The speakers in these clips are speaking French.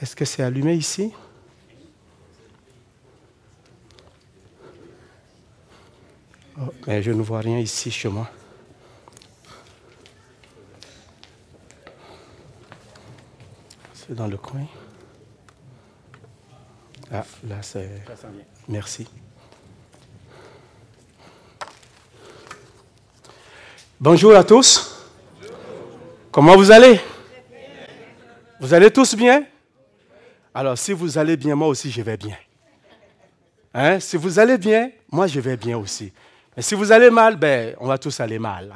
Est-ce que c'est allumé ici? Oh, mais je ne vois rien ici chez moi. C'est dans le coin. Ah, là, c'est. Merci. Bonjour à tous. Comment vous allez? Vous allez tous bien? Alors, si vous allez bien, moi aussi, je vais bien. Hein? Si vous allez bien, moi, je vais bien aussi. Mais si vous allez mal, ben, on va tous aller mal.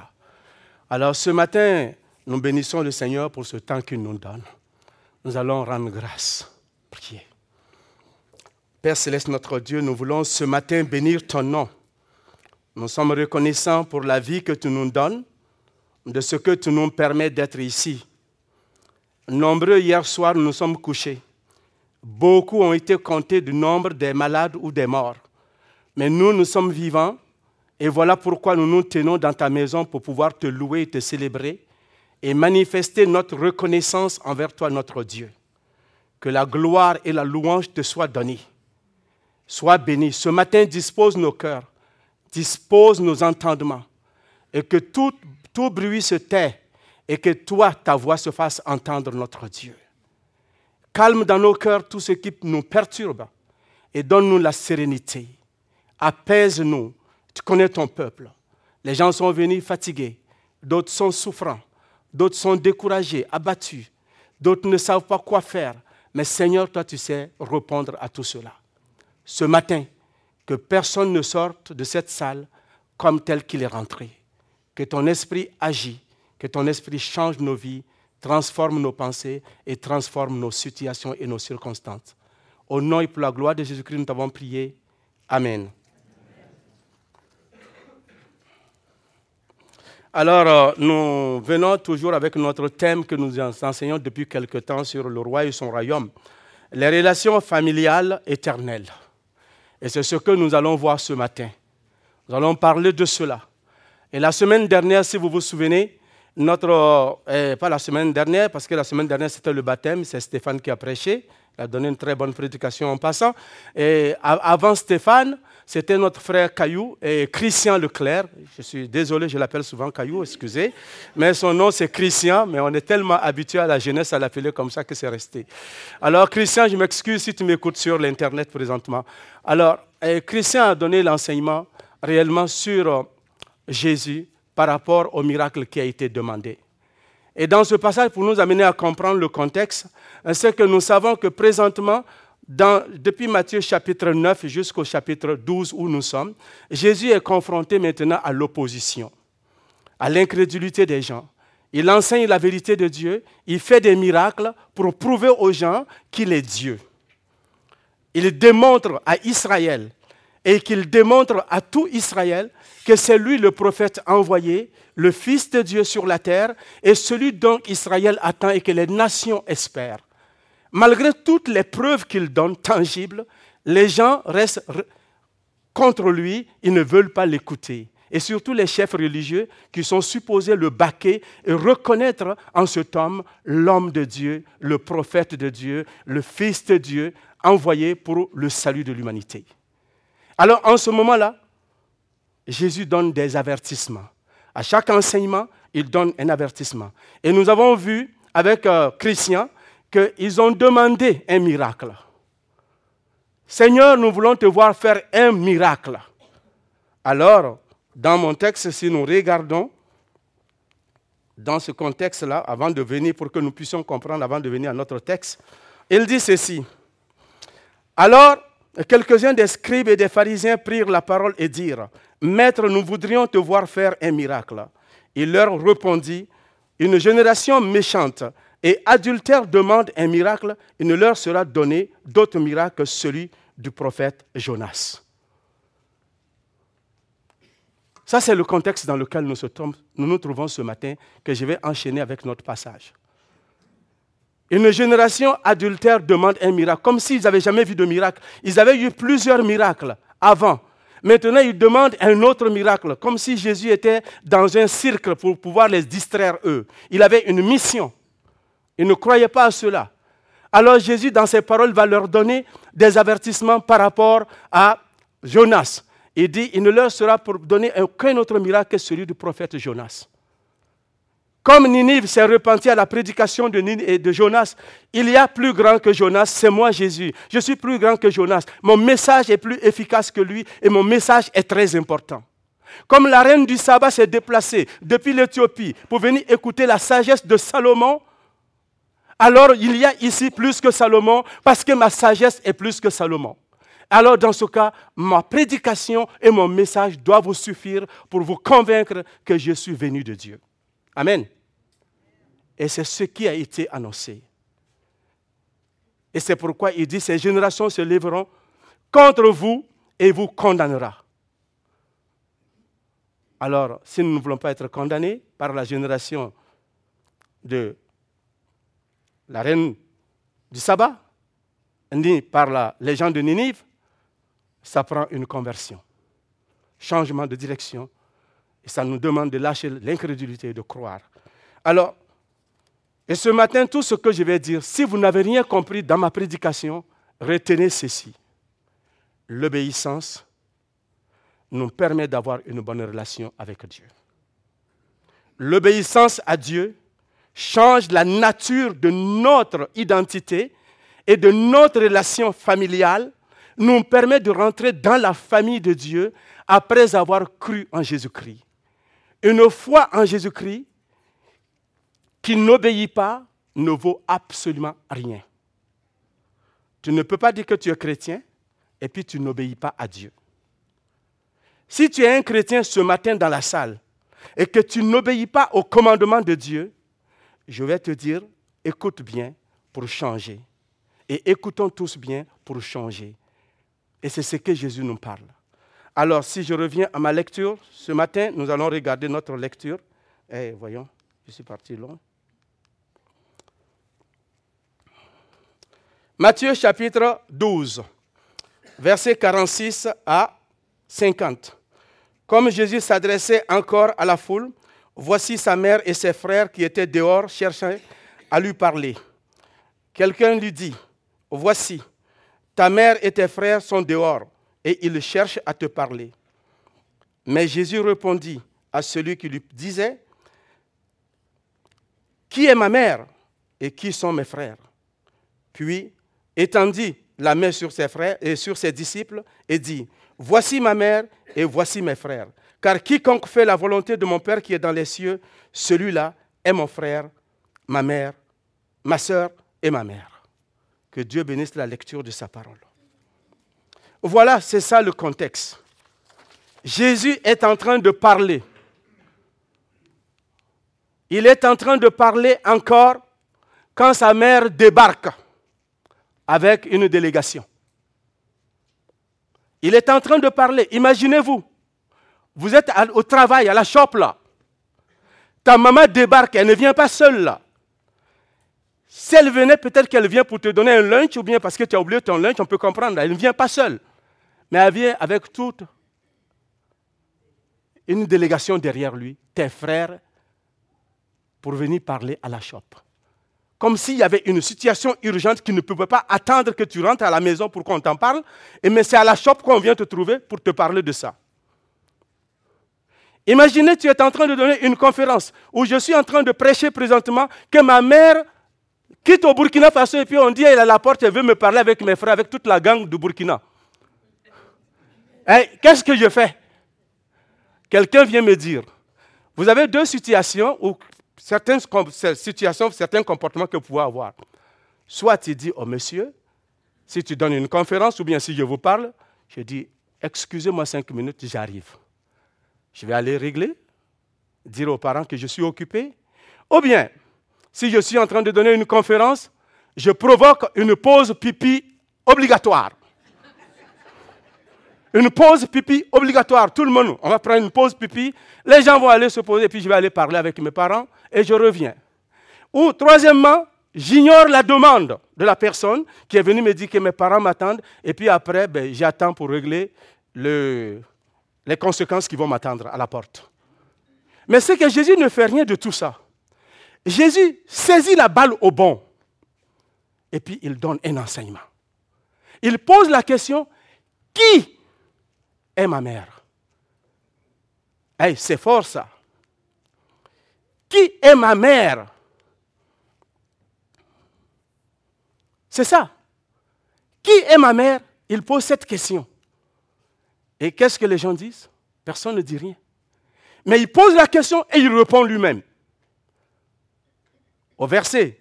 Alors, ce matin, nous bénissons le Seigneur pour ce temps qu'il nous donne. Nous allons rendre grâce. Priez. Père céleste, notre Dieu, nous voulons ce matin bénir ton nom. Nous sommes reconnaissants pour la vie que tu nous donnes, de ce que tu nous permets d'être ici. Nombreux hier soir, nous sommes couchés. Beaucoup ont été comptés du nombre des malades ou des morts. Mais nous, nous sommes vivants et voilà pourquoi nous nous tenons dans ta maison pour pouvoir te louer et te célébrer et manifester notre reconnaissance envers toi, notre Dieu. Que la gloire et la louange te soient données. Sois béni. Ce matin, dispose nos cœurs, dispose nos entendements, et que tout, tout bruit se tait, et que toi, ta voix se fasse entendre, notre Dieu. Calme dans nos cœurs tout ce qui nous perturbe, et donne-nous la sérénité. Apaise-nous. Tu connais ton peuple. Les gens sont venus fatigués, d'autres sont souffrants, d'autres sont découragés, abattus, d'autres ne savent pas quoi faire. Mais Seigneur, toi, tu sais répondre à tout cela ce matin que personne ne sorte de cette salle comme tel qu'il est rentré. Que ton esprit agit, que ton esprit change nos vies, transforme nos pensées et transforme nos situations et nos circonstances. Au nom et pour la gloire de Jésus-Christ, nous t'avons prié. Amen. Alors, euh, nous venons toujours avec notre thème que nous enseignons depuis quelque temps sur le roi et son royaume, les relations familiales éternelles. Et c'est ce que nous allons voir ce matin. Nous allons parler de cela. Et la semaine dernière, si vous vous souvenez, notre, euh, pas la semaine dernière, parce que la semaine dernière c'était le baptême, c'est Stéphane qui a prêché, il a donné une très bonne prédication en passant. Et avant Stéphane, c'était notre frère Caillou et Christian Leclerc. Je suis désolé, je l'appelle souvent Caillou, excusez. Mais son nom, c'est Christian, mais on est tellement habitué à la jeunesse à l'appeler comme ça que c'est resté. Alors, Christian, je m'excuse si tu m'écoutes sur l'Internet présentement. Alors, eh, Christian a donné l'enseignement réellement sur euh, Jésus par rapport au miracle qui a été demandé. Et dans ce passage, pour nous amener à comprendre le contexte, c'est que nous savons que présentement, depuis Matthieu chapitre 9 jusqu'au chapitre 12 où nous sommes, Jésus est confronté maintenant à l'opposition, à l'incrédulité des gens. Il enseigne la vérité de Dieu, il fait des miracles pour prouver aux gens qu'il est Dieu. Il démontre à Israël et qu'il démontre à tout Israël que c'est lui le prophète envoyé, le Fils de Dieu sur la terre, et celui dont Israël attend et que les nations espèrent malgré toutes les preuves qu'il donne tangibles, les gens restent contre lui, ils ne veulent pas l'écouter. Et surtout les chefs religieux qui sont supposés le baquer et reconnaître en cet homme l'homme de Dieu, le prophète de Dieu, le Fils de Dieu, envoyé pour le salut de l'humanité. Alors en ce moment-là, Jésus donne des avertissements. À chaque enseignement, il donne un avertissement. Et nous avons vu avec euh, Christian qu'ils ont demandé un miracle. Seigneur, nous voulons te voir faire un miracle. Alors, dans mon texte, si nous regardons dans ce contexte-là, avant de venir, pour que nous puissions comprendre, avant de venir à notre texte, il dit ceci. Alors, quelques-uns des scribes et des pharisiens prirent la parole et dirent, Maître, nous voudrions te voir faire un miracle. Il leur répondit, Une génération méchante et adultère demande un miracle, il ne leur sera donné d'autre miracle que celui du prophète Jonas. Ça, c'est le contexte dans lequel nous, nous trouvons ce matin, que je vais enchaîner avec notre passage. Une génération adultère demande un miracle, comme s'ils n'avaient jamais vu de miracle. Ils avaient eu plusieurs miracles avant. Maintenant, ils demandent un autre miracle, comme si Jésus était dans un cirque pour pouvoir les distraire eux. Il avait une mission. Ils ne croyaient pas à cela. Alors Jésus, dans ses paroles, va leur donner des avertissements par rapport à Jonas. Il dit, il ne leur sera pour donner aucun autre miracle que celui du prophète Jonas. Comme Ninive s'est repenti à la prédication de, Jonas, il y a plus grand que Jonas, c'est moi Jésus. Je suis plus grand que Jonas. Mon message est plus efficace que lui et mon message est très important. Comme la reine du sabbat s'est déplacée depuis l'Éthiopie pour venir écouter la sagesse de Salomon, alors il y a ici plus que Salomon parce que ma sagesse est plus que Salomon. Alors dans ce cas, ma prédication et mon message doivent vous suffire pour vous convaincre que je suis venu de Dieu. Amen. Et c'est ce qui a été annoncé. Et c'est pourquoi il dit, ces générations se lèveront contre vous et vous condamnera. Alors, si nous ne voulons pas être condamnés par la génération de la reine du sabbat, ni par la légende de Ninive, ça prend une conversion, changement de direction, et ça nous demande de lâcher l'incrédulité et de croire. Alors, et ce matin, tout ce que je vais dire, si vous n'avez rien compris dans ma prédication, retenez ceci. L'obéissance nous permet d'avoir une bonne relation avec Dieu. L'obéissance à Dieu change la nature de notre identité et de notre relation familiale, nous permet de rentrer dans la famille de Dieu après avoir cru en Jésus-Christ. Une foi en Jésus-Christ qui n'obéit pas ne vaut absolument rien. Tu ne peux pas dire que tu es chrétien et puis tu n'obéis pas à Dieu. Si tu es un chrétien ce matin dans la salle et que tu n'obéis pas au commandement de Dieu, je vais te dire, écoute bien pour changer. Et écoutons tous bien pour changer. Et c'est ce que Jésus nous parle. Alors, si je reviens à ma lecture, ce matin, nous allons regarder notre lecture. Eh, voyons, je suis parti long. Matthieu chapitre 12, versets 46 à 50. Comme Jésus s'adressait encore à la foule, voici sa mère et ses frères qui étaient dehors cherchant à lui parler. Quelqu'un lui dit, voici, ta mère et tes frères sont dehors et ils cherchent à te parler. Mais Jésus répondit à celui qui lui disait, Qui est ma mère et qui sont mes frères? Puis étendit la main sur ses frères et sur ses disciples et dit, Voici ma mère et voici mes frères. Car quiconque fait la volonté de mon Père qui est dans les cieux, celui-là est mon frère, ma mère, ma soeur et ma mère. Que Dieu bénisse la lecture de sa parole. Voilà, c'est ça le contexte. Jésus est en train de parler. Il est en train de parler encore quand sa mère débarque avec une délégation. Il est en train de parler. Imaginez-vous, vous êtes au travail, à la shop là. Ta maman débarque, elle ne vient pas seule là. Si elle venait, peut-être qu'elle vient pour te donner un lunch ou bien parce que tu as oublié ton lunch, on peut comprendre. Elle ne vient pas seule. Mais elle vient avec toute une délégation derrière lui, tes frères, pour venir parler à la shop comme s'il y avait une situation urgente qui ne pouvait pas attendre que tu rentres à la maison pour qu'on t'en parle, et mais c'est à la shop qu'on vient te trouver pour te parler de ça. Imaginez, tu es en train de donner une conférence où je suis en train de prêcher présentement que ma mère quitte au Burkina Faso et puis on dit elle a la porte, elle veut me parler avec mes frères, avec toute la gang du Burkina. Eh, qu'est-ce que je fais? Quelqu'un vient me dire, vous avez deux situations où certaines situations, certains comportements que vous pouvez avoir. Soit tu dis, oh monsieur, si tu donnes une conférence ou bien si je vous parle, je dis, excusez-moi cinq minutes, j'arrive. Je vais aller régler, dire aux parents que je suis occupé. Ou bien, si je suis en train de donner une conférence, je provoque une pause pipi obligatoire. Une pause pipi obligatoire. Tout le monde, on va prendre une pause pipi. Les gens vont aller se poser, puis je vais aller parler avec mes parents et je reviens. Ou troisièmement, j'ignore la demande de la personne qui est venue me dire que mes parents m'attendent. Et puis après, ben, j'attends pour régler les conséquences qui vont m'attendre à la porte. Mais c'est que Jésus ne fait rien de tout ça. Jésus saisit la balle au bon. et puis il donne un enseignement. Il pose la question, qui est ma mère c'est fort ça. Qui est ma mère? C'est ça. Qui est ma mère? Il pose cette question. Et qu'est-ce que les gens disent? Personne ne dit rien. Mais il pose la question et il répond lui-même. Au verset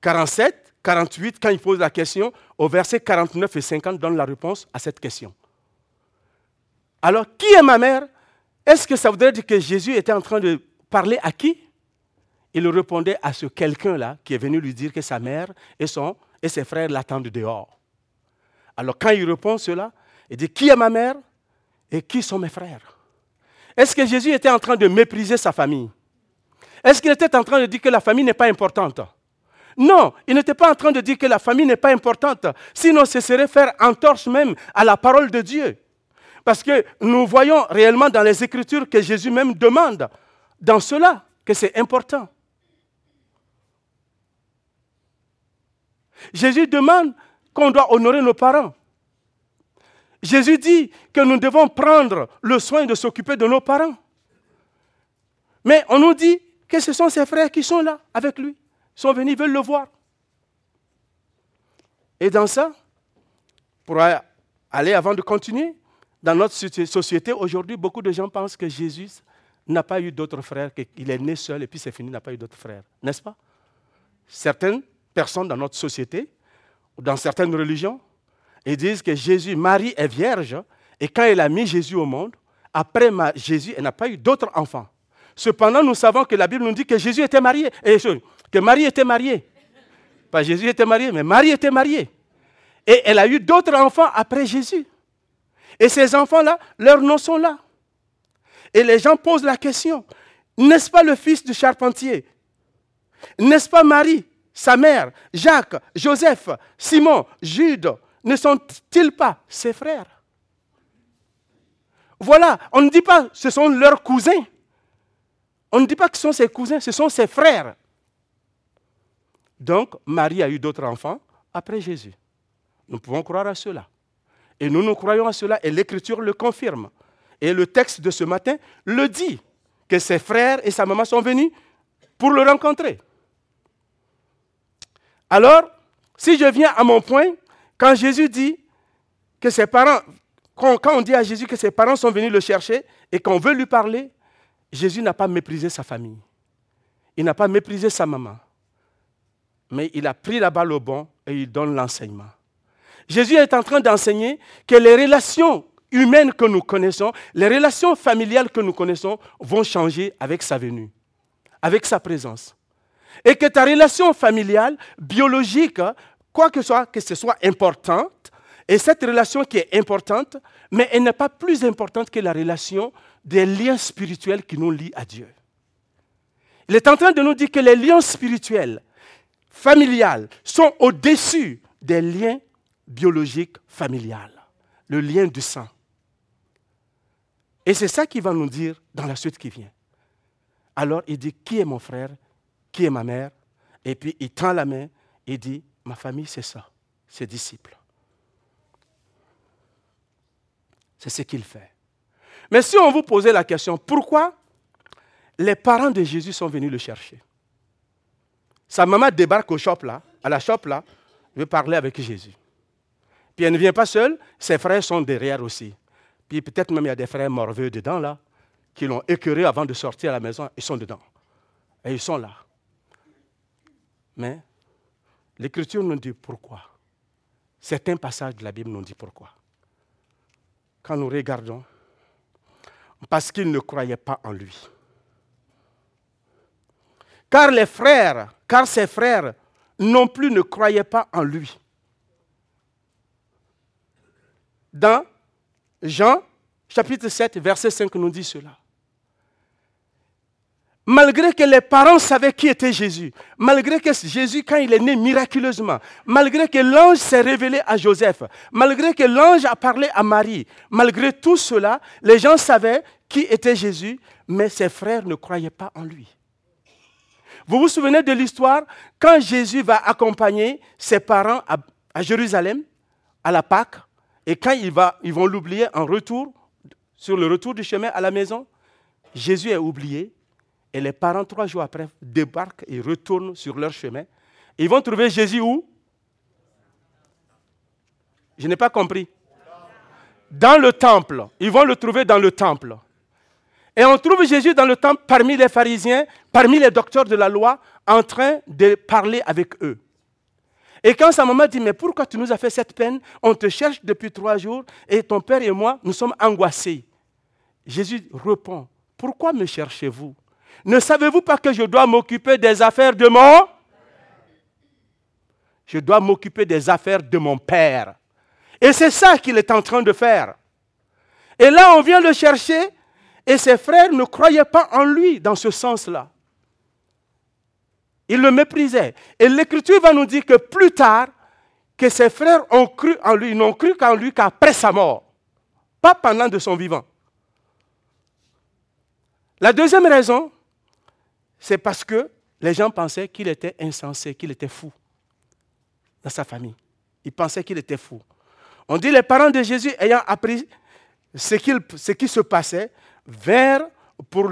47, 48, quand il pose la question, au verset 49 et 50, donne la réponse à cette question. Alors, qui est ma mère? Est-ce que ça voudrait dire que Jésus était en train de parler à qui? Il répondait à ce quelqu'un-là qui est venu lui dire que sa mère et, son, et ses frères l'attendent dehors. Alors, quand il répond cela, il dit Qui est ma mère et qui sont mes frères? Est-ce que Jésus était en train de mépriser sa famille? Est-ce qu'il était en train de dire que la famille n'est pas importante? Non, il n'était pas en train de dire que la famille n'est pas importante. Sinon, ce serait faire entorse même à la parole de Dieu. Parce que nous voyons réellement dans les Écritures que Jésus même demande dans cela que c'est important. Jésus demande qu'on doit honorer nos parents. Jésus dit que nous devons prendre le soin de s'occuper de nos parents. Mais on nous dit que ce sont ses frères qui sont là avec lui. Ils sont venus, ils veulent le voir. Et dans ça, pour aller avant de continuer, dans notre société aujourd'hui, beaucoup de gens pensent que Jésus n'a pas eu d'autres frères, qu'il est né seul et puis c'est fini, n'a pas eu d'autres frères. N'est-ce pas? Certaines personnes dans notre société, dans certaines religions, ils disent que Jésus, Marie est vierge, et quand elle a mis Jésus au monde, après Jésus, elle n'a pas eu d'autres enfants. Cependant, nous savons que la Bible nous dit que Jésus était marié, et que Marie était mariée. Pas Jésus était marié, mais Marie était mariée. Et elle a eu d'autres enfants après Jésus. Et ces enfants-là, leurs noms sont là. Et les gens posent la question, n'est-ce pas le fils du charpentier? N'est-ce pas Marie, sa mère, Jacques, Joseph, Simon, Jude, ne sont-ils pas ses frères? Voilà, on ne dit pas ce sont leurs cousins. On ne dit pas que ce sont ses cousins, ce sont ses frères. Donc, Marie a eu d'autres enfants après Jésus. Nous pouvons croire à cela. Et nous nous croyons à cela et l'Écriture le confirme. Et le texte de ce matin le dit, que ses frères et sa maman sont venus pour le rencontrer. Alors, si je viens à mon point, quand Jésus dit que ses parents, quand, on dit à Jésus que ses parents sont venus le chercher et qu'on veut lui parler, Jésus n'a pas méprisé sa famille. Il n'a pas méprisé sa maman. Mais il a pris la balle au bon et il donne l'enseignement. Jésus est en train d'enseigner que les relations humaines que nous connaissons, les relations familiales que nous connaissons vont changer avec sa venue, avec sa présence. Et que ta relation familiale, biologique, quoi que ce soit, que ce soit importante, et cette relation qui est importante, mais elle n'est pas plus importante que la relation des liens spirituels qui nous lient à Dieu. Il est en train de nous dire que les liens spirituels, familiales, sont au-dessus des liens biologiques familiales, le lien du sang. Et c'est ça qu'il va nous dire dans la suite qui vient. Alors il dit, qui est mon frère? Qui est ma mère? Et puis il tend la main et dit, Ma famille, c'est ça, ses disciples. C'est ce qu'il fait. Mais si on vous posait la question, pourquoi les parents de Jésus sont venus le chercher? Sa maman débarque au shop là, à la shop là, veut parler avec Jésus. Puis elle ne vient pas seule, ses frères sont derrière aussi. Puis peut-être même il y a des frères morveux dedans là, qui l'ont écœuré avant de sortir à la maison, ils sont dedans. Et ils sont là. Mais L'Écriture nous dit pourquoi. Certains passages de la Bible nous dit pourquoi. Quand nous regardons, parce qu'ils ne croyaient pas en lui. Car les frères, car ses frères non plus ne croyaient pas en lui. Dans Jean chapitre 7, verset 5 nous dit cela malgré que les parents savaient qui était Jésus, malgré que Jésus, quand il est né miraculeusement, malgré que l'ange s'est révélé à Joseph, malgré que l'ange a parlé à Marie, malgré tout cela, les gens savaient qui était Jésus, mais ses frères ne croyaient pas en lui. Vous vous souvenez de l'histoire quand Jésus va accompagner ses parents à, Jérusalem, à la Pâque, et quand ils vont l'oublier en retour, sur le retour du chemin à la maison, Jésus est oublié, et les parents, trois jours après, débarquent et retournent sur leur chemin. Ils vont trouver Jésus où? Je n'ai pas compris. Dans le temple. Ils vont le trouver dans le temple. Et on trouve Jésus dans le temple parmi les pharisiens, parmi les docteurs de la loi, en train de parler avec eux. Et quand sa maman dit, mais pourquoi tu nous as fait cette peine? On te cherche depuis trois jours et ton père et moi, nous sommes angoissés. Jésus répond, pourquoi me cherchez-vous? Ne savez-vous pas que je dois m'occuper des affaires de mon? Je dois m'occuper des affaires de mon père. Et c'est ça qu'il est en train de faire. Et là, on vient le chercher et ses frères ne croyaient pas en lui dans ce sens-là. Ils le méprisaient. Et l'Écriture va nous dire que plus tard, que ses frères ont cru en lui, ils n'ont cru qu'en lui qu'après sa mort, pas pendant de son vivant. La deuxième raison, c'est parce que les gens pensaient qu'il était insensé, qu'il était fou dans sa famille. Ils pensaient qu'il était fou. On dit les parents de Jésus ayant appris ce, qui se passait, vers pour,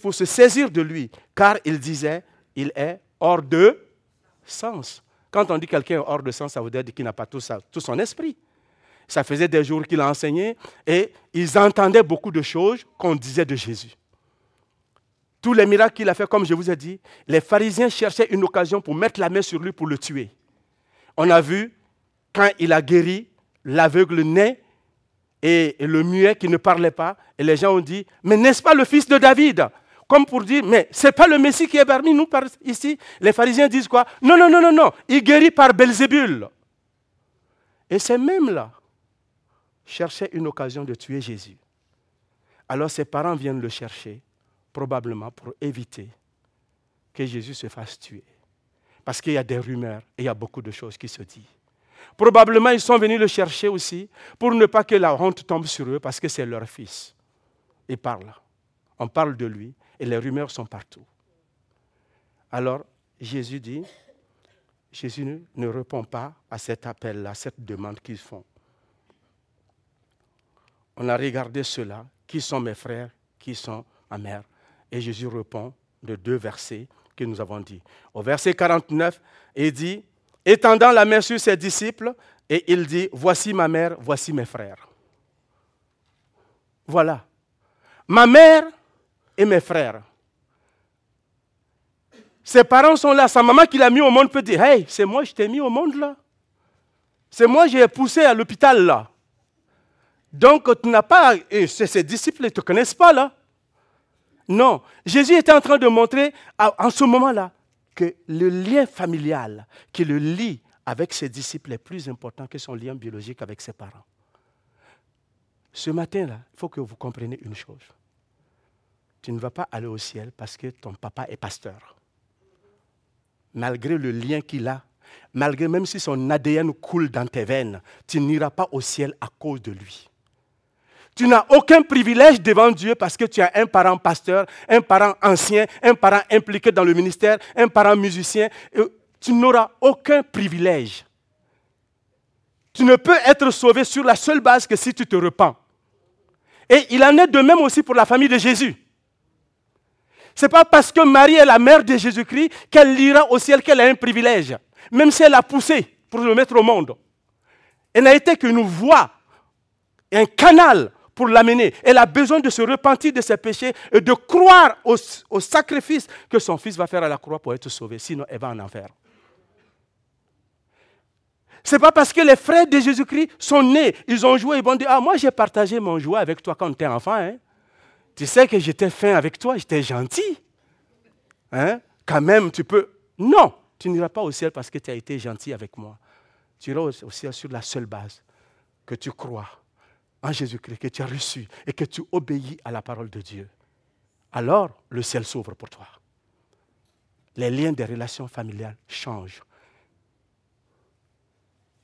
pour se saisir de lui, car il disait, il est hors de sens. Quand on dit quelqu'un hors de sens, ça veut dire qu'il n'a pas tout, son esprit. Ça faisait des jours qu'il a enseigné et ils entendaient beaucoup de choses qu'on disait de Jésus. Tous les miracles qu'il a fait, comme je vous ai dit, les pharisiens cherchaient une occasion pour mettre la main sur lui pour le tuer. On a vu quand il a guéri l'aveugle né et, le muet qui ne parlait pas. Et les gens ont dit, mais n'est-ce pas le fils de David? Comme pour dire, mais ce n'est pas le Messie qui est parmi nous ici. Les pharisiens disent quoi? Non, non, non, non, non. Il guérit par Belzébul. Et ces mêmes-là cherchaient une occasion de tuer Jésus. Alors ses parents viennent le chercher, probablement pour éviter que Jésus se fasse tuer. Parce qu'il y a des rumeurs et il y a beaucoup de choses qui se disent. Probablement, ils sont venus le chercher aussi pour ne pas que la honte tombe sur eux parce que c'est leur fils. Ils parlent. On parle de lui et les rumeurs sont partout. Alors, Jésus dit, Jésus ne répond pas à cet appel, à cette demande qu'ils font. On a regardé cela, qui sont mes frères, qui sont ma mère. Et Jésus répond de deux versets que nous avons dit. Au verset 49, il dit, étendant la main sur ses disciples, et il dit, voici ma mère, voici mes frères. Voilà. Ma mère et mes frères. Ses parents sont là. Sa maman qui l'a mis au monde peut dire, hey, c'est moi, je t'ai mis au monde là. C'est moi, j'ai poussé à l'hôpital là. Donc, tu n'as pas, et ses disciples ne te connaissent pas là. Non, Jésus était en train de montrer en ce moment-là que le lien familial qui le lie avec ses disciples est plus important que son lien biologique avec ses parents. Ce matin-là, il faut que vous compreniez une chose. Tu ne vas pas aller au ciel parce que ton papa est pasteur. Malgré le lien qu'il a, malgré même si son ADN coule dans tes veines, tu n'iras pas au ciel à cause de lui. Tu n'as aucun privilège devant Dieu parce que tu as un parent pasteur, un parent ancien, un parent impliqué dans le ministère, un parent musicien. Tu n'auras aucun privilège. Tu ne peux être sauvé sur la seule base que si tu te repens. Et il en est de même aussi pour la famille de Jésus. Ce n'est pas parce que Marie est la mère de Jésus-Christ qu'elle ira au ciel qu'elle a un privilège, même si elle a poussé pour le mettre au monde. Elle n'a été qu'une voix, un canal pour l'amener. Elle a besoin de se repentir de ses péchés et de croire au, sacrifice que son fils va faire à la croix pour être sauvé. Sinon, elle va en enfer. Ce n'est pas parce que les frères de Jésus-Christ sont nés, ils ont joué, ils vont dire Ah, moi j'ai partagé mon jouet avec toi quand tu étais enfant. Hein. Tu sais que j'étais fin avec toi, j'étais gentil. Hein? Quand même, tu peux. Non, tu n'iras pas au ciel parce que tu as été gentil avec moi. Tu iras au ciel sur la seule base que tu crois en Jésus-Christ, que tu as reçu et que tu obéis à la parole de Dieu, alors le ciel s'ouvre pour toi. Les liens des relations familiales changent.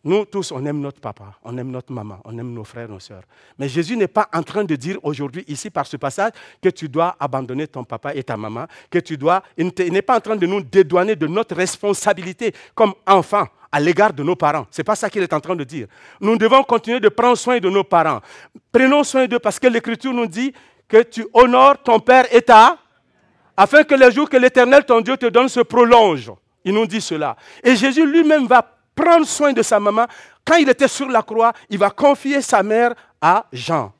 Nous tous, on aime notre papa, on aime notre maman, on aime nos frères, nos sœurs. Mais Jésus n'est pas en train de dire aujourd'hui, ici, par ce passage, que tu dois abandonner ton papa et ta maman, que tu dois. Il n'est pas en train de nous dédouaner de notre responsabilité comme enfants à l'égard de nos parents. Ce n'est pas ça qu'il est en train de dire. Nous devons continuer de prendre soin de nos parents. Prenons soin d'eux parce que l'Écriture nous dit que tu honores ton père et ta, afin que les jours que l'Éternel, ton Dieu, te donne se prolongent. Il nous dit cela. Et Jésus lui-même va prendre soin de sa maman. Quand il était sur la croix, il va confier sa mère à Jean.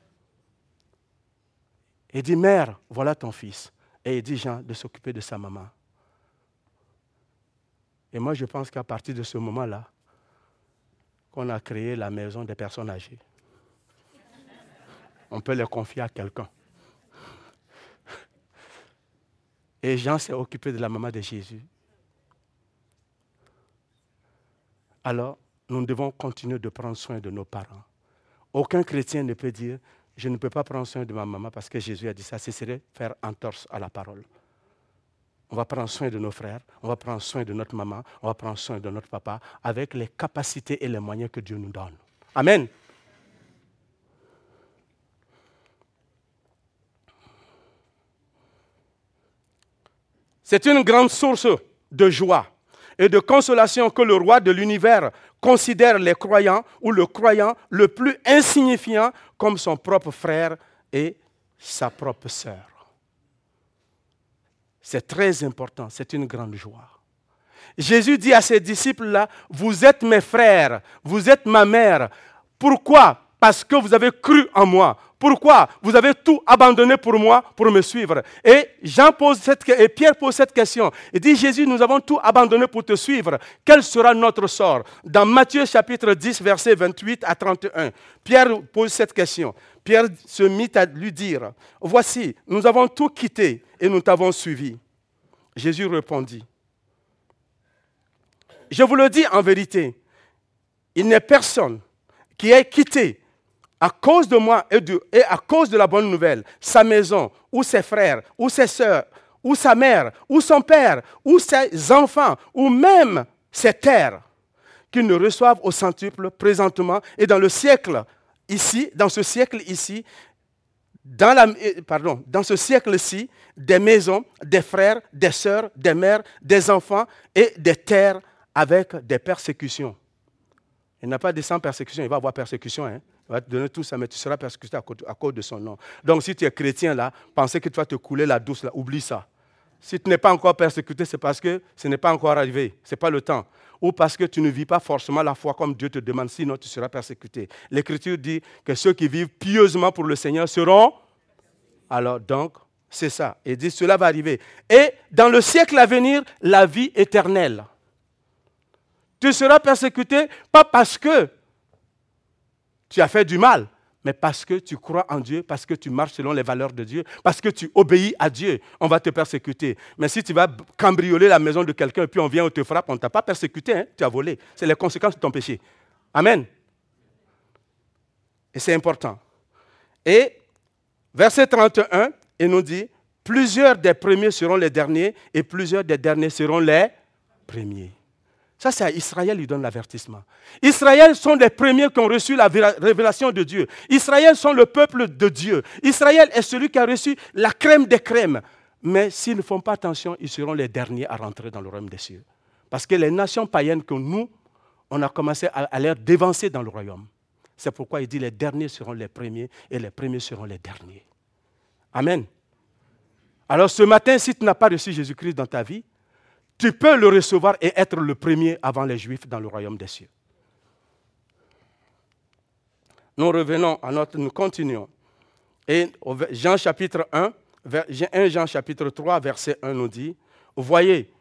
Il dit, Mère, voilà ton fils. Et il dit, Jean, de s'occuper de sa maman. Et moi, je pense qu'à partir de ce moment-là, qu'on a créé la maison des personnes âgées. On peut les confier à quelqu'un. Et Jean s'est occupé de la maman de Jésus. Alors nous devons continuer de prendre soin de nos parents. Aucun chrétien ne peut dire, je ne peux pas prendre soin de ma maman parce que Jésus a dit ça, ce serait faire entorse à la parole. On va prendre soin de nos frères, on va prendre soin de notre maman, on va prendre soin de notre papa avec les capacités et les moyens que Dieu nous donne. Amen. C'est une grande source de joie et de consolation que le roi de l'univers considère les croyants ou le croyant le plus insignifiant comme son propre frère et sa propre sœur. C'est très important, c'est une grande joie. Jésus dit à ses disciples-là, vous êtes mes frères, vous êtes ma mère. Pourquoi Parce que vous avez cru en moi. Pourquoi Vous avez tout abandonné pour moi, pour me suivre? Et, Jean pose cette, et Pierre pose cette question. Il dit, Jésus, nous avons tout abandonné pour te suivre. Quel sera notre sort? Dans Matthieu chapitre 10, versets 28 à 31, Pierre pose cette question. Pierre se mit à lui dire, voici, nous avons tout quitté et nous t'avons suivi. Jésus répondit, je vous le dis en vérité, il n'est personne qui ait quitté à cause de moi et, à cause de la bonne nouvelle, sa maison, ou ses frères, ou ses sœurs, ou sa mère, ou son père, ou ses enfants, ou même ses terres, qu'ils ne reçoivent au centuple présentement et dans le siècle ici, dans ce siècle ici, la, pardon, dans ce siècle-ci, des maisons, des frères, des sœurs, des mères, des enfants et des terres avec des persécutions. Il n'a pas de sans persécution, il va avoir persécution. Hein? Va te donner tout ça, mais tu seras persécuté à cause, de son nom. Donc si tu es chrétien là, pensez que tu vas te couler la douce là, oublie ça. Si tu n'es pas encore persécuté, c'est parce que ce n'est pas encore arrivé, ce n'est pas le temps. Ou parce que tu ne vis pas forcément la foi comme Dieu te demande, sinon tu seras persécuté. L'Écriture dit que ceux qui vivent pieusement pour le Seigneur seront... Alors donc, c'est ça. Et dit, cela va arriver. Et dans le siècle à venir, la vie éternelle. Tu seras persécuté pas parce que tu as fait du mal, mais parce que tu crois en Dieu, parce que tu marches selon les valeurs de Dieu, parce que tu obéis à Dieu, on va te persécuter. Mais si tu vas cambrioler la maison de quelqu'un et puis on vient, on te frappe, on ne t'a pas persécuté, hein, tu as volé. C'est les conséquences de ton péché. Amen. Et c'est important. Et verset 31, il nous dit, plusieurs des premiers seront les derniers et plusieurs des derniers seront les premiers. Ça, c'est à Israël, il donne l'avertissement. Israël sont les premiers qui ont reçu la révélation de Dieu. Israël sont le peuple de Dieu. Israël est celui qui a reçu la crème des crèmes. Mais s'ils ne font pas attention, ils seront les derniers à rentrer dans le royaume des cieux. Parce que les nations païennes que nous, on a commencé à, l'air dévancer dans le royaume. C'est pourquoi il dit les derniers seront les premiers et les premiers seront les derniers. Amen. Alors ce matin, si tu n'as pas reçu Jésus-Christ dans ta vie, tu peux le recevoir et être le premier avant les Juifs dans le royaume des cieux. Nous revenons à notre, nous continuons. Et Jean chapitre 1, 1 Jean chapitre 3, verset 1 nous dit, voyez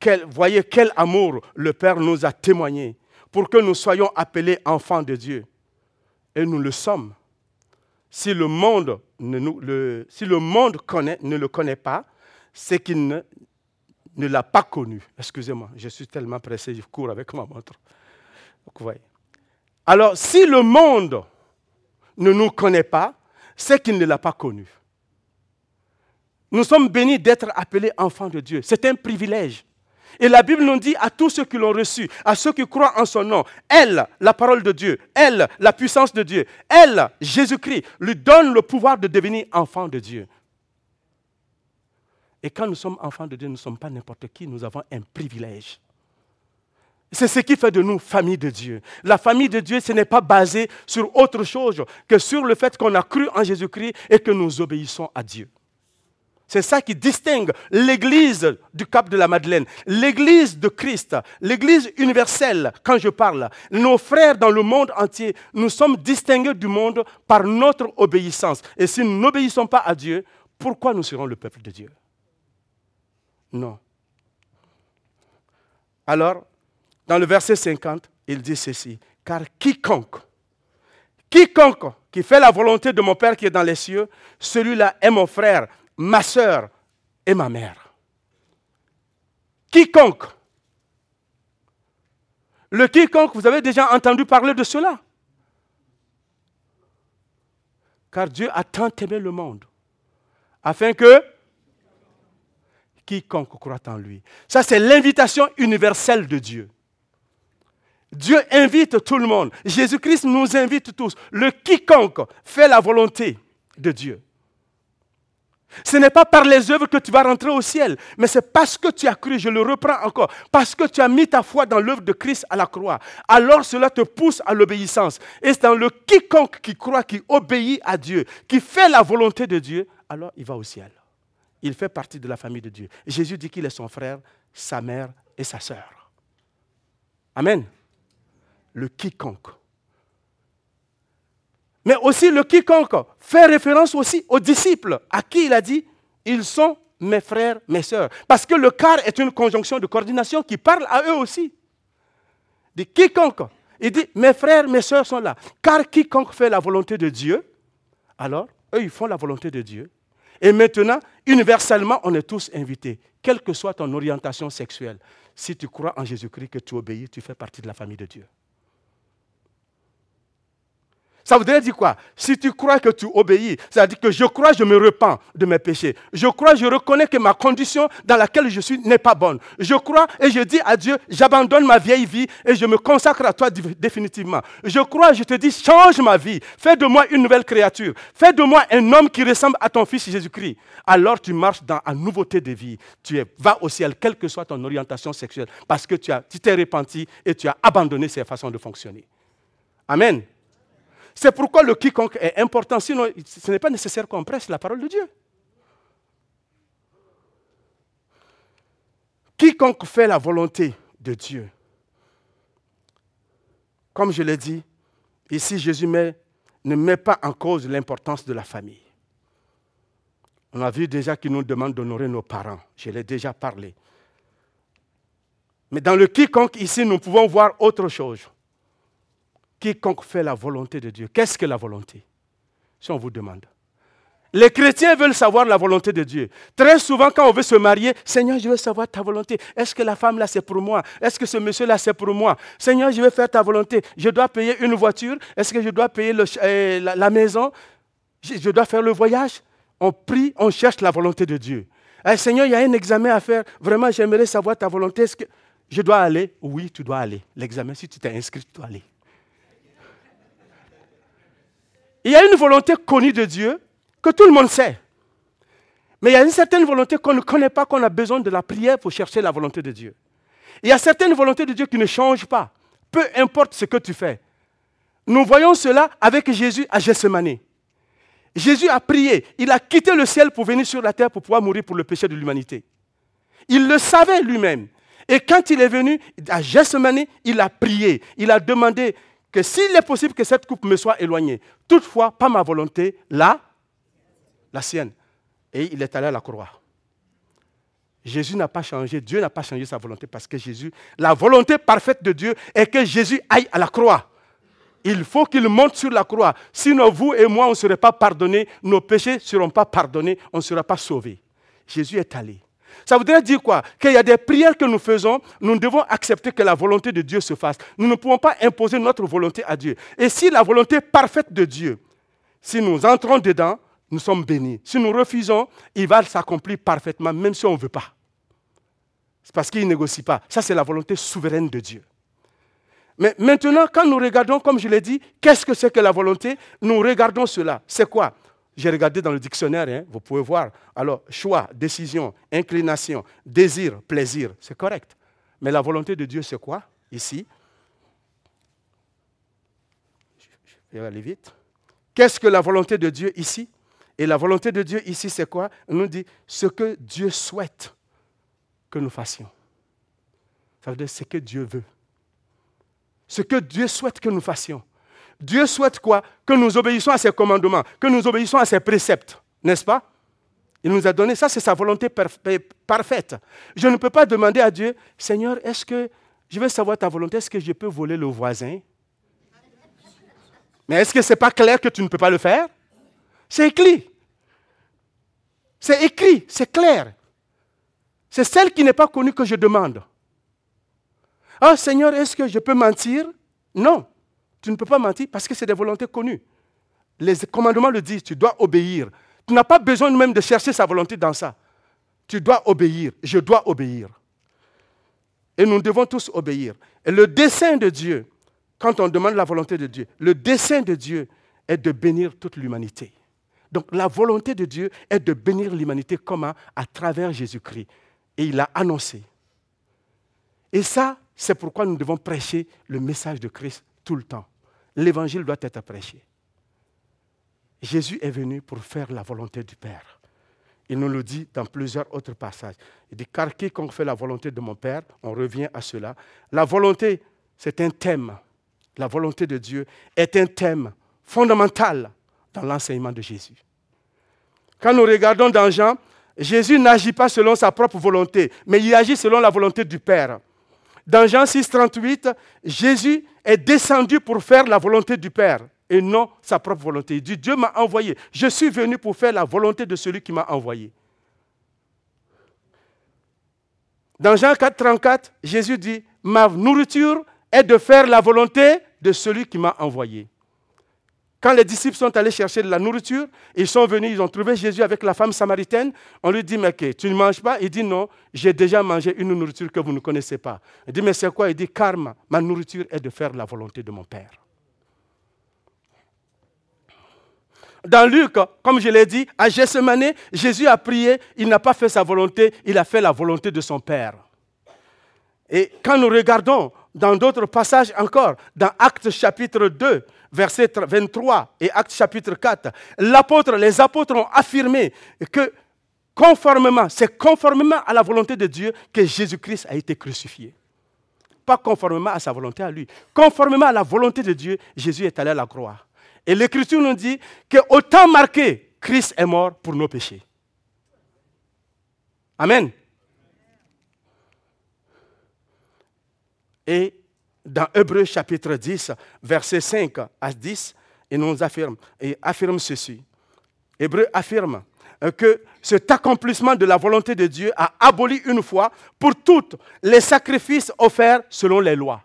quel, amour le Père nous a témoigné pour que nous soyons appelés enfants de Dieu. Et nous le sommes. Si le monde, ne le connaît pas, c'est qu'il ne, ne l'a pas connu. Excusez-moi, je suis tellement pressé, je cours avec ma montre. Alors, si le monde ne nous connaît pas, c'est qu'il ne l'a pas connu. Nous sommes bénis d'être appelés enfants de Dieu. C'est un privilège. Et la Bible nous dit à tous ceux qui l'ont reçu, à ceux qui croient en son nom, elle, la parole de Dieu, elle, la puissance de Dieu, elle, Jésus-Christ, lui donne le pouvoir de devenir enfant de Dieu. Et quand nous sommes enfants de Dieu, nous ne sommes pas n'importe qui, nous avons un privilège. C'est ce qui fait de nous famille de Dieu. La famille de Dieu, ce n'est pas basé sur autre chose que sur le fait qu'on a cru en Jésus-Christ et que nous obéissons à Dieu. C'est ça qui distingue l'Église du Cap de la Madeleine, l'Église de Christ, l'Église universelle, quand je parle. Nos frères dans le monde entier, nous sommes distingués du monde par notre obéissance. Et si nous n'obéissons pas à Dieu, pourquoi nous serons le peuple de Dieu? Non. Alors, dans le verset 50, il dit ceci, car quiconque, quiconque qui fait la volonté de mon Père qui est dans les cieux, celui-là est mon frère, ma soeur et ma mère. Quiconque. Le quiconque, vous avez déjà entendu parler de cela? Car Dieu a tant aimé le monde, afin que quiconque croit en lui. Ça, c'est l'invitation universelle de Dieu. Dieu invite tout le monde. Jésus-Christ nous invite tous. Le quiconque fait la volonté de Dieu. Ce n'est pas par les œuvres que tu vas rentrer au ciel, mais c'est parce que tu as cru, je le reprends encore, parce que tu as mis ta foi dans l'œuvre de Christ à la croix. Alors cela te pousse à l'obéissance. Et c'est dans le quiconque qui croit, qui obéit à Dieu, qui fait la volonté de Dieu, alors il va au ciel. Il fait partie de la famille de Dieu. Jésus dit qu'il est son frère, sa mère et sa sœur. Amen. Le quiconque. Mais aussi le quiconque fait référence aussi aux disciples, à qui il a dit, ils sont mes frères, mes sœurs. Parce que le car est une conjonction de coordination qui parle à eux aussi. De quiconque. Il dit, mes frères, mes sœurs sont là. Car quiconque fait la volonté de Dieu, alors, eux, ils font la volonté de Dieu. Et maintenant, universellement, on est tous invités, quelle que soit ton orientation sexuelle. Si tu crois en Jésus-Christ, que tu obéis, tu fais partie de la famille de Dieu. Ça voudrait dire quoi? Si tu crois que tu obéis, ça veut dire que je crois, je me repens de mes péchés. Je crois, je reconnais que ma condition dans laquelle je suis n'est pas bonne. Je crois et je dis à Dieu, j'abandonne ma vieille vie et je me consacre à toi définitivement. Je crois, je te dis, change ma vie. Fais de moi une nouvelle créature. Fais de moi un homme qui ressemble à ton Fils Jésus-Christ. Alors tu marches dans la nouveauté de vie. Tu vas au ciel, quelle que soit ton orientation sexuelle, parce que tu t'es repenti et tu as abandonné ces façons de fonctionner. Amen. C'est pourquoi le quiconque est important, sinon ce n'est pas nécessaire qu'on presse la parole de Dieu. Quiconque fait la volonté de Dieu, comme je l'ai dit, ici Jésus ne met pas en cause l'importance de la famille. On a vu déjà qu'il nous demande d'honorer nos parents. Je l'ai déjà parlé. Mais dans le quiconque, ici, nous pouvons voir autre chose quiconque fait la volonté de Dieu. Qu'est-ce que la volonté? Si on vous demande. Les chrétiens veulent savoir la volonté de Dieu. Très souvent, quand on veut se marier, Seigneur, je veux savoir ta volonté. Est-ce que la femme là, c'est pour moi? Est-ce que ce monsieur là, c'est pour moi? Seigneur, je veux faire ta volonté. Je dois payer une voiture Est-ce que je dois payer euh, la, maison? Je, dois faire le voyage On prie, on cherche la volonté de Dieu. Eh, Seigneur, il y a un examen à faire. Vraiment, j'aimerais savoir ta volonté. Est-ce que je dois aller? Oui, tu dois aller. L'examen, si tu t'es inscrit, tu dois aller. Il y a une volonté connue de Dieu que tout le monde sait. Mais il y a une certaine volonté qu'on ne connaît pas, qu'on a besoin de la prière pour chercher la volonté de Dieu. Il y a certaines volontés de Dieu qui ne changent pas, peu importe ce que tu fais. Nous voyons cela avec Jésus à Gethsemane. Jésus a prié, il a quitté le ciel pour venir sur la terre pour pouvoir mourir pour le péché de l'humanité. Il le savait lui-même. Et quand il est venu à Gethsemane, il a prié, il a demandé que s'il est possible que cette coupe me soit éloignée, toutefois, pas ma volonté, là, la sienne. Et il est allé à la croix. Jésus n'a pas changé, Dieu n'a pas changé sa volonté parce que Jésus, la volonté parfaite de Dieu est que Jésus aille à la croix. Il faut qu'il monte sur la croix. Sinon, vous et moi, on ne serait pas pardonnés, nos péchés ne seront pas pardonnés, on ne sera pas sauvés. Jésus est allé. Ça voudrait dire quoi? Qu'il y a des prières que nous faisons, nous devons accepter que la volonté de Dieu se fasse. Nous ne pouvons pas imposer notre volonté à Dieu. Et si la volonté parfaite de Dieu, si nous entrons dedans, nous sommes bénis. Si nous refusons, il va s'accomplir parfaitement, même si on ne veut pas. C'est parce qu'il ne négocie pas. Ça, c'est la volonté souveraine de Dieu. Mais maintenant, quand nous regardons, comme je l'ai dit, qu'est-ce que c'est que la volonté? Nous regardons cela. C'est quoi? J'ai regardé dans le dictionnaire, hein, vous pouvez voir. Alors, choix, décision, inclination, désir, plaisir, c'est correct. Mais la volonté de Dieu, c'est quoi Ici? Je vais aller vite. Qu'est-ce que la volonté de Dieu ici? Et la volonté de Dieu ici, c'est quoi? On nous dit ce que Dieu souhaite que nous fassions. Ça veut dire ce que Dieu veut ce que Dieu souhaite que nous fassions. Dieu souhaite quoi? Que nous obéissions à ses commandements, que nous obéissions à ses préceptes, n'est-ce pas? Il nous a donné ça, c'est sa volonté parfaite. Je ne peux pas demander à Dieu, Seigneur, est-ce que je veux savoir ta volonté, est-ce que je peux voler le voisin? Mais est-ce que ce n'est pas clair que tu ne peux pas le faire? C'est écrit. C'est écrit, c'est clair. C'est celle qui n'est pas connue que je demande. Ah Seigneur, est-ce que je peux mentir? Non, tu ne peux pas mentir parce que c'est des volontés connues. Les commandements le disent, tu dois obéir. Tu n'as pas besoin même de chercher sa volonté dans ça. Tu dois obéir, je dois obéir. Et nous devons tous obéir. Et le dessein de Dieu, quand on demande la volonté de Dieu, le dessein de Dieu est de bénir toute l'humanité. Donc la volonté de Dieu est de bénir l'humanité comment À travers Jésus-Christ. Et il l'a annoncé. Et ça, c'est pourquoi nous devons prêcher le message de Christ tout le temps. L'évangile doit être prêché. Jésus est venu pour faire la volonté du Père. Il nous le dit dans plusieurs autres passages. Il dit, car quiconque fait la volonté de mon Père, on revient à cela. La volonté, c'est un thème. La volonté de Dieu est un thème fondamental dans l'enseignement de Jésus. Quand nous regardons dans Jean, Jésus n'agit pas selon sa propre volonté, mais il agit selon la volonté du Père. Dans Jean 6, 38, Jésus est descendu pour faire la volonté du Père et non sa propre volonté. Il dit, Dieu m'a envoyé. Je suis venu pour faire la volonté de celui qui m'a envoyé. Dans Jean 4, 34, Jésus dit, ma nourriture est de faire la volonté de celui qui m'a envoyé. Quand les disciples sont allés chercher de la nourriture, ils sont venus, ils ont trouvé Jésus avec la femme samaritaine. On lui dit, mais tu ne manges pas? Il dit, non, j'ai déjà mangé une nourriture que vous ne connaissez pas. Il dit, mais c'est quoi? Il dit, karma, ma nourriture est de faire la volonté de mon Père. Dans Luc, comme je l'ai dit, à Gethsemane, Jésus a prié, il n'a pas fait sa volonté, il a fait la volonté de son Père. Et quand nous regardons dans d'autres passages encore, dans Actes chapitre 2, verset 23 et Actes chapitre 4, l'apôtre, les apôtres ont affirmé que conformément, c'est conformément à la volonté de Dieu que Jésus-Christ a été crucifié. Pas conformément à sa volonté à lui. Conformément à la volonté de Dieu, Jésus est allé à la croix. Et l'Écriture nous dit qu'au temps marqué, Christ est mort pour nos péchés. Amen. Et dans Hébreu chapitre 10, verset 5 à 10, il nous affirme, et affirme ceci. Hébreu affirme que cet accomplissement de la volonté de Dieu a aboli une fois pour toutes les sacrifices offerts selon les lois.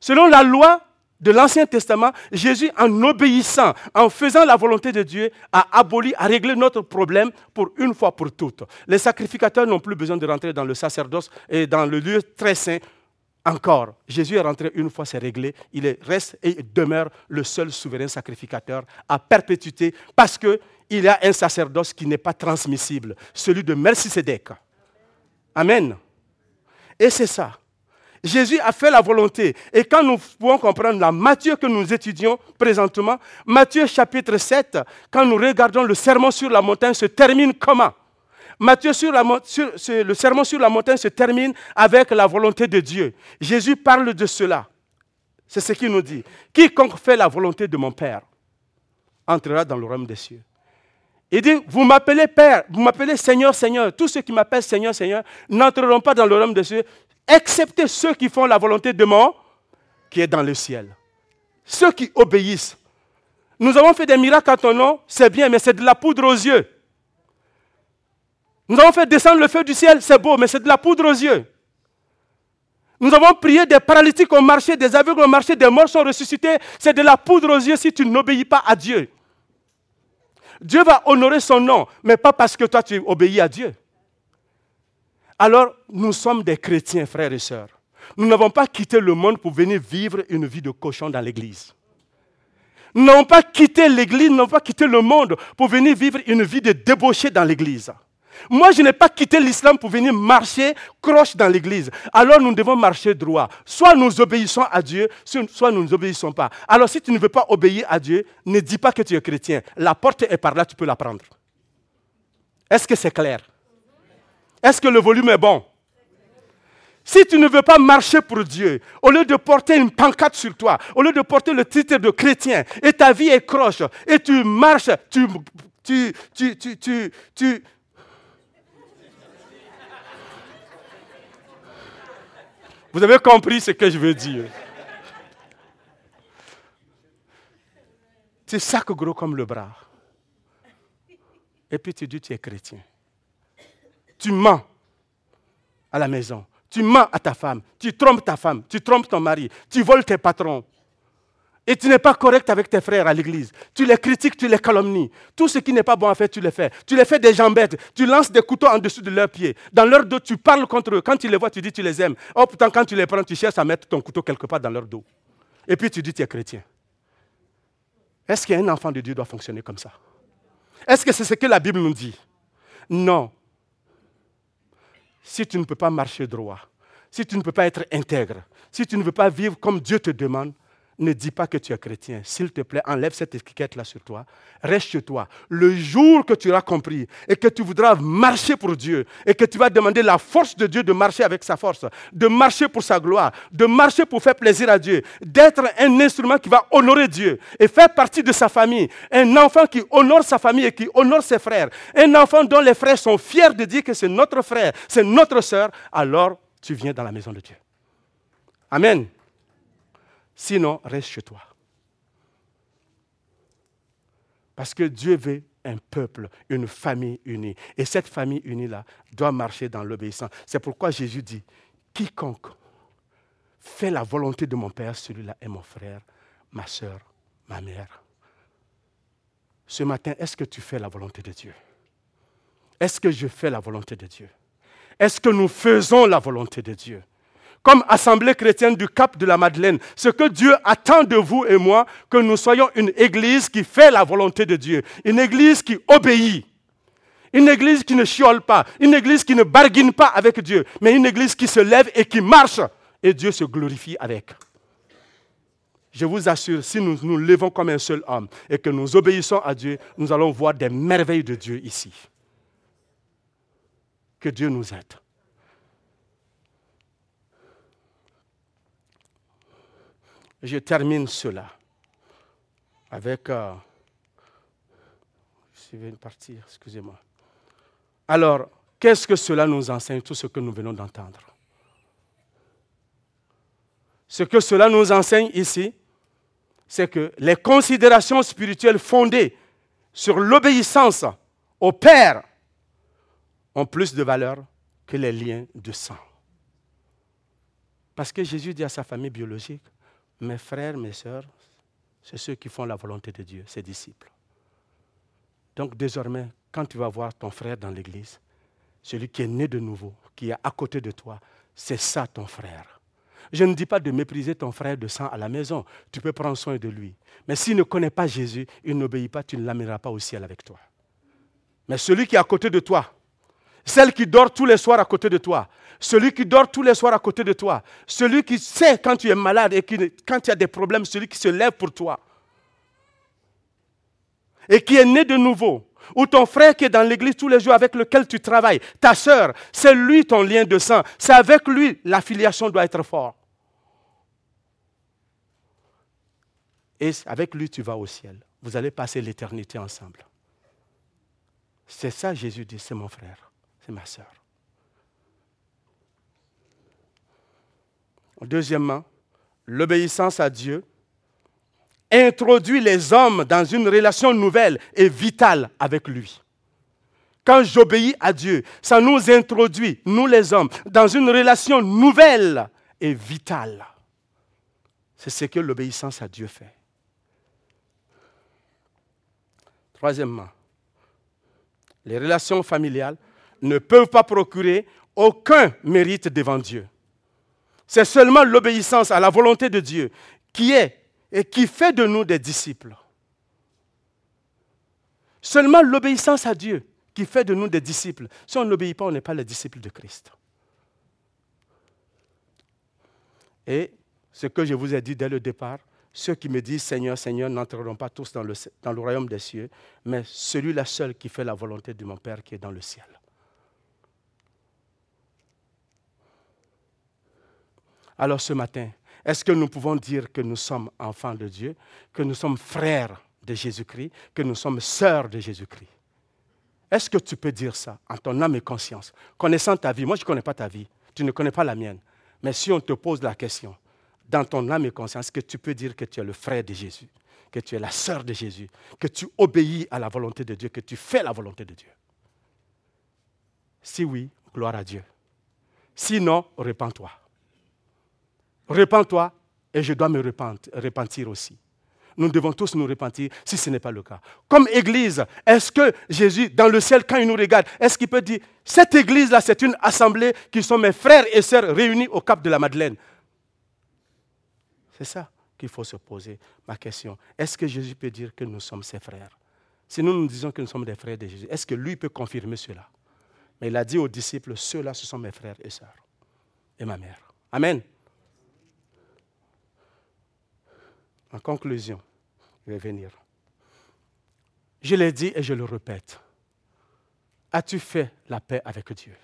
Selon la loi de l'Ancien Testament, Jésus, en obéissant, en faisant la volonté de Dieu, a aboli, a réglé notre problème pour une fois pour toutes. Les sacrificateurs n'ont plus besoin de rentrer dans le sacerdoce et dans le lieu très saint encore, Jésus est rentré une fois, c'est réglé. Il reste et demeure le seul souverain sacrificateur à perpétuité parce qu'il y a un sacerdoce qui n'est pas transmissible, celui de Melchisedec. Amen. Et c'est ça. Jésus a fait la volonté. Et quand nous pouvons comprendre la Matthieu que nous étudions présentement, Matthieu chapitre 7, quand nous regardons le sermon sur la montagne, se termine comment? Matthieu, sur le sermon sur la montagne se termine avec la volonté de Dieu. Jésus parle de cela. C'est ce qu'il nous dit. Quiconque fait la volonté de mon Père entrera dans le royaume des cieux. Il dit, vous m'appelez Père, vous m'appelez Seigneur, Seigneur. Tous ceux qui m'appellent Seigneur, Seigneur n'entreront pas dans le royaume des cieux, excepté ceux qui font la volonté de mon qui est dans le ciel. Ceux qui obéissent. Nous avons fait des miracles à ton nom, c'est bien, mais c'est de la poudre aux yeux. Nous avons fait descendre le feu du ciel, c'est beau, mais c'est de la poudre aux yeux. Nous avons prié, des paralytiques au marché, des aveugles au marché, des morts sont ressuscités. C'est de la poudre aux yeux si tu n'obéis pas à Dieu. Dieu va honorer son nom, mais pas parce que toi tu obéis à Dieu. Alors, nous sommes des chrétiens, frères et sœurs. Nous n'avons pas quitté le monde pour venir vivre une vie de cochon dans l'église. Nous n'avons pas quitté l'église, nous n'avons pas quitté le monde pour venir vivre une vie de débauché dans l'église. Moi, je n'ai pas quitté l'islam pour venir marcher croche dans l'église. Alors nous devons marcher droit. Soit nous obéissons à Dieu, soit nous n'obéissons pas. Alors si tu ne veux pas obéir à Dieu, ne dis pas que tu es chrétien. La porte est par là, tu peux la prendre. Est-ce que c'est clair? Est-ce que le volume est bon? Si tu ne veux pas marcher pour Dieu, au lieu de porter une pancarte sur toi, au lieu de porter le titre de chrétien, et ta vie est croche, et tu marches, tu, tu, tu, tu Vous avez compris ce que je veux dire. Tu sac gros comme le bras. Et puis tu dis tu es chrétien. Tu mens à la maison. Tu mens à ta femme. Tu trompes ta femme. Tu trompes ton mari. Tu voles tes patrons. Et tu n'es pas correct avec tes frères à l'église. Tu les critiques, tu les calomnies. Tout ce qui n'est pas bon à faire, tu le fais. Tu les fais des jambettes. Tu lances des couteaux en dessous de leurs pieds. Dans leur dos, tu parles contre eux. Quand tu les vois, tu dis tu les aimes. Oh, pourtant, quand tu les prends, tu cherches à mettre ton couteau quelque part dans leur dos. Et puis tu dis tu es chrétien. Est-ce qu'un enfant de Dieu doit fonctionner comme ça? Est-ce que c'est ce que la Bible nous dit? Non. Si tu ne peux pas marcher droit, si tu ne peux pas être intègre, si tu ne veux pas vivre comme Dieu te demande, ne dis pas que tu es chrétien. S'il te plaît, enlève cette étiquette-là sur toi. Reste chez toi. Le jour que tu auras compris et que tu voudras marcher pour Dieu et que tu vas demander la force de Dieu de marcher avec sa force, de marcher pour sa gloire, de marcher pour faire plaisir à Dieu, d'être un instrument qui va honorer Dieu et faire partie de sa famille. Un enfant qui honore sa famille et qui honore ses frères. Un enfant dont les frères sont fiers de dire que c'est notre frère, c'est notre sœur. Alors, tu viens dans la maison de Dieu. Amen. Sinon, reste chez toi. Parce que Dieu veut un peuple, une famille unie. Et cette famille unie-là doit marcher dans l'obéissance. C'est pourquoi Jésus dit, quiconque fait la volonté de mon Père, celui-là est mon frère, ma soeur, ma mère. Ce matin, est-ce que tu fais la volonté de Dieu? Est-ce que je fais la volonté de Dieu? Est-ce que nous faisons la volonté de Dieu? Comme assemblée chrétienne du Cap de la Madeleine, ce que Dieu attend de vous et moi, que nous soyons une église qui fait la volonté de Dieu, une église qui obéit, une église qui ne chiole pas, une église qui ne barguine pas avec Dieu, mais une église qui se lève et qui marche, et Dieu se glorifie avec. Je vous assure, si nous nous levons comme un seul homme et que nous obéissons à Dieu, nous allons voir des merveilles de Dieu ici. Que Dieu nous aide. Je termine cela avec. Euh, je vais partir, excusez-moi. Alors, qu'est-ce que cela nous enseigne, tout ce que nous venons d'entendre? Ce que cela nous enseigne ici, c'est que les considérations spirituelles fondées sur l'obéissance au Père ont plus de valeur que les liens de sang. Parce que Jésus dit à sa famille biologique, mes frères, mes sœurs, c'est ceux qui font la volonté de Dieu, ses disciples. Donc désormais, quand tu vas voir ton frère dans l'église, celui qui est né de nouveau, qui est à côté de toi, c'est ça ton frère. Je ne dis pas de mépriser ton frère de sang à la maison, tu peux prendre soin de lui. Mais s'il ne connaît pas Jésus, il n'obéit pas, tu ne l'amèneras pas au ciel avec toi. Mais celui qui est à côté de toi, celle qui dort tous les soirs à côté de toi, celui qui dort tous les soirs à côté de toi, celui qui sait quand tu es malade et quand tu as des problèmes, celui qui se lève pour toi. Et qui est né de nouveau, ou ton frère qui est dans l'église tous les jours avec lequel tu travailles, ta soeur, c'est lui ton lien de sang, c'est avec lui l'affiliation doit être forte. Et avec lui tu vas au ciel. Vous allez passer l'éternité ensemble. C'est ça Jésus dit, c'est mon frère, c'est ma soeur. Deuxièmement, l'obéissance à Dieu introduit les hommes dans une relation nouvelle et vitale avec lui. Quand j'obéis à Dieu, ça nous introduit, nous les hommes, dans une relation nouvelle et vitale. C'est ce que l'obéissance à Dieu fait. Troisièmement, les relations familiales ne peuvent pas procurer aucun mérite devant Dieu. C'est seulement l'obéissance à la volonté de Dieu qui est et qui fait de nous des disciples. Seulement l'obéissance à Dieu qui fait de nous des disciples. Si on n'obéit pas, on n'est pas les disciples de Christ. Et ce que je vous ai dit dès le départ, ceux qui me disent Seigneur, Seigneur n'entreront pas tous dans le, dans le royaume des cieux, mais celui-là seul qui fait la volonté de mon Père qui est dans le ciel. Alors ce matin, est-ce que nous pouvons dire que nous sommes enfants de Dieu, que nous sommes frères de Jésus-Christ, que nous sommes sœurs de Jésus-Christ? Est-ce que tu peux dire ça en ton âme et conscience, connaissant ta vie? Moi, je ne connais pas ta vie, tu ne connais pas la mienne. Mais si on te pose la question, dans ton âme et conscience, que tu peux dire que tu es le frère de Jésus, que tu es la sœur de Jésus, que tu obéis à la volonté de Dieu, que tu fais la volonté de Dieu? Si oui, gloire à Dieu. Sinon, repens-toi. Repens-toi et je dois me repentir aussi nous devons tous nous repentir si ce n'est pas le cas. Comme Église, est-ce que Jésus, dans le ciel, quand il nous regarde, est-ce qu'il peut dire, cette Église-là, c'est une assemblée qui sont mes frères et sœurs réunis au cap de la Madeleine? C'est ça qu'il faut se poser, ma question. Est-ce que Jésus peut dire que nous sommes ses frères? Si nous nous disons que nous sommes des frères de Jésus, est-ce que lui peut confirmer cela? Mais il a dit aux disciples, ceux-là, ce sont mes frères et sœurs et ma mère. Amen. En conclusion, je vais venir. Je l'ai dit et je le répète. As-tu fait la paix avec Dieu?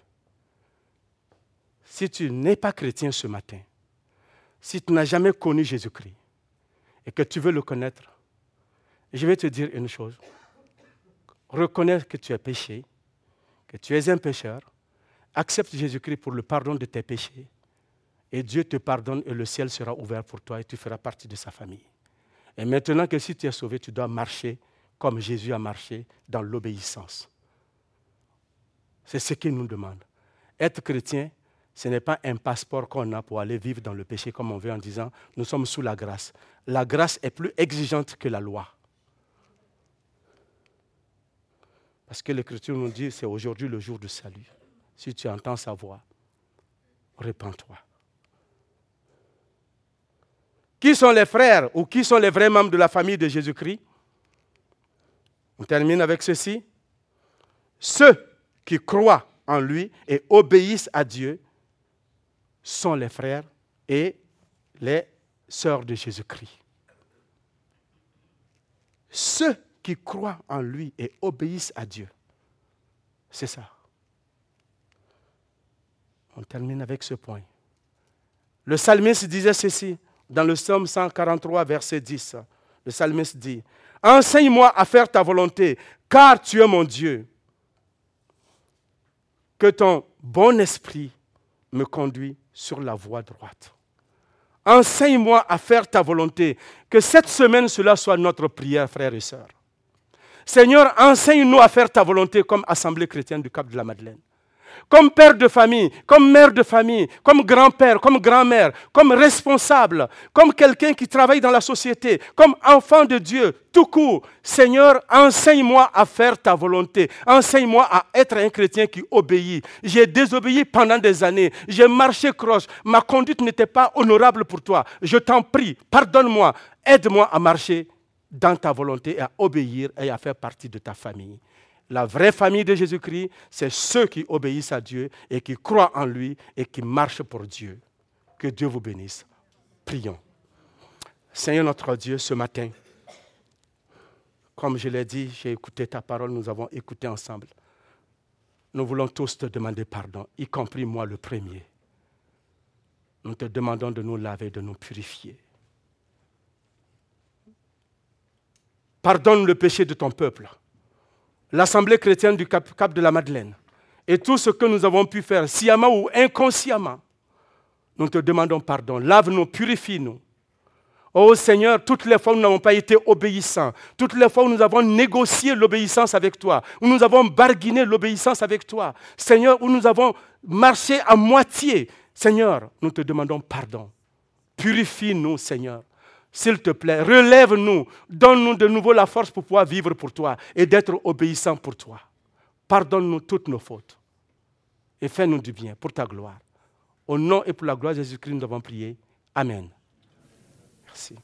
Si tu n'es pas chrétien ce matin, si tu n'as jamais connu Jésus-Christ et que tu veux le connaître, je vais te dire une chose. Reconnais que tu es péché, que tu es un pécheur, accepte Jésus-Christ pour le pardon de tes péchés, et Dieu te pardonne et le ciel sera ouvert pour toi et tu feras partie de sa famille. Et maintenant que si tu es sauvé, tu dois marcher comme Jésus a marché dans l'obéissance. C'est ce qu'il nous demande. Être chrétien, ce n'est pas un passeport qu'on a pour aller vivre dans le péché comme on veut en disant nous sommes sous la grâce. La grâce est plus exigeante que la loi. Parce que l'Écriture nous dit c'est aujourd'hui le jour du salut. Si tu entends sa voix, répands-toi. Qui sont les frères ou qui sont les vrais membres de la famille de Jésus-Christ? On termine avec ceci. Ceux qui croient en lui et obéissent à Dieu sont les frères et les sœurs de Jésus-Christ. Ceux qui croient en lui et obéissent à Dieu. C'est ça. On termine avec ce point. Le psalmiste disait ceci dans le psaume 143, verset 10. Le psalmiste dit, Enseigne-moi à faire ta volonté, car tu es mon Dieu. Que ton bon esprit me conduit sur la voie droite. Enseigne-moi à faire ta volonté. Que cette semaine, cela soit notre prière, frères et sœurs. Seigneur, enseigne-nous à faire ta volonté comme Assemblée chrétienne du Cap de la Madeleine comme père de famille, comme mère de famille, comme grand-père, comme grand-mère, comme responsable, comme quelqu'un qui travaille dans la société, comme enfant de Dieu, tout court. Seigneur, enseigne-moi à faire ta volonté. Enseigne-moi à être un chrétien qui obéit. J'ai désobéi pendant des années. J'ai marché croche. Ma conduite n'était pas honorable pour toi. Je t'en prie, pardonne-moi. Aide-moi à marcher dans ta volonté et à obéir et à faire partie de ta famille. La vraie famille de Jésus-Christ, c'est ceux qui obéissent à Dieu et qui croient en lui et qui marchent pour Dieu. Que Dieu vous bénisse. Prions. Seigneur notre Dieu, ce matin, comme je l'ai dit, j'ai écouté ta parole, nous avons écouté ensemble. Nous voulons tous te demander pardon, y compris moi le premier. Nous te demandons de nous laver, de nous purifier. Pardonne le péché de ton peuple l'Assemblée chrétienne du Cap, de la Madeleine et tout ce que nous avons pu faire, sciemment ou inconsciemment, nous te demandons pardon. Lave-nous, purifie-nous. Oh Seigneur, toutes les fois où nous n'avons pas été obéissants, toutes les fois où nous avons négocié l'obéissance avec toi, où nous avons barguiné l'obéissance avec toi, Seigneur, où nous avons marché à moitié, Seigneur, nous te demandons pardon. Purifie-nous, Seigneur. S'il te plaît, relève-nous, donne-nous de nouveau la force pour pouvoir vivre pour toi et d'être obéissant pour toi. Pardonne-nous toutes nos fautes et fais-nous du bien pour ta gloire. Au nom et pour la gloire de Jésus-Christ, nous avons prié. Amen. Merci.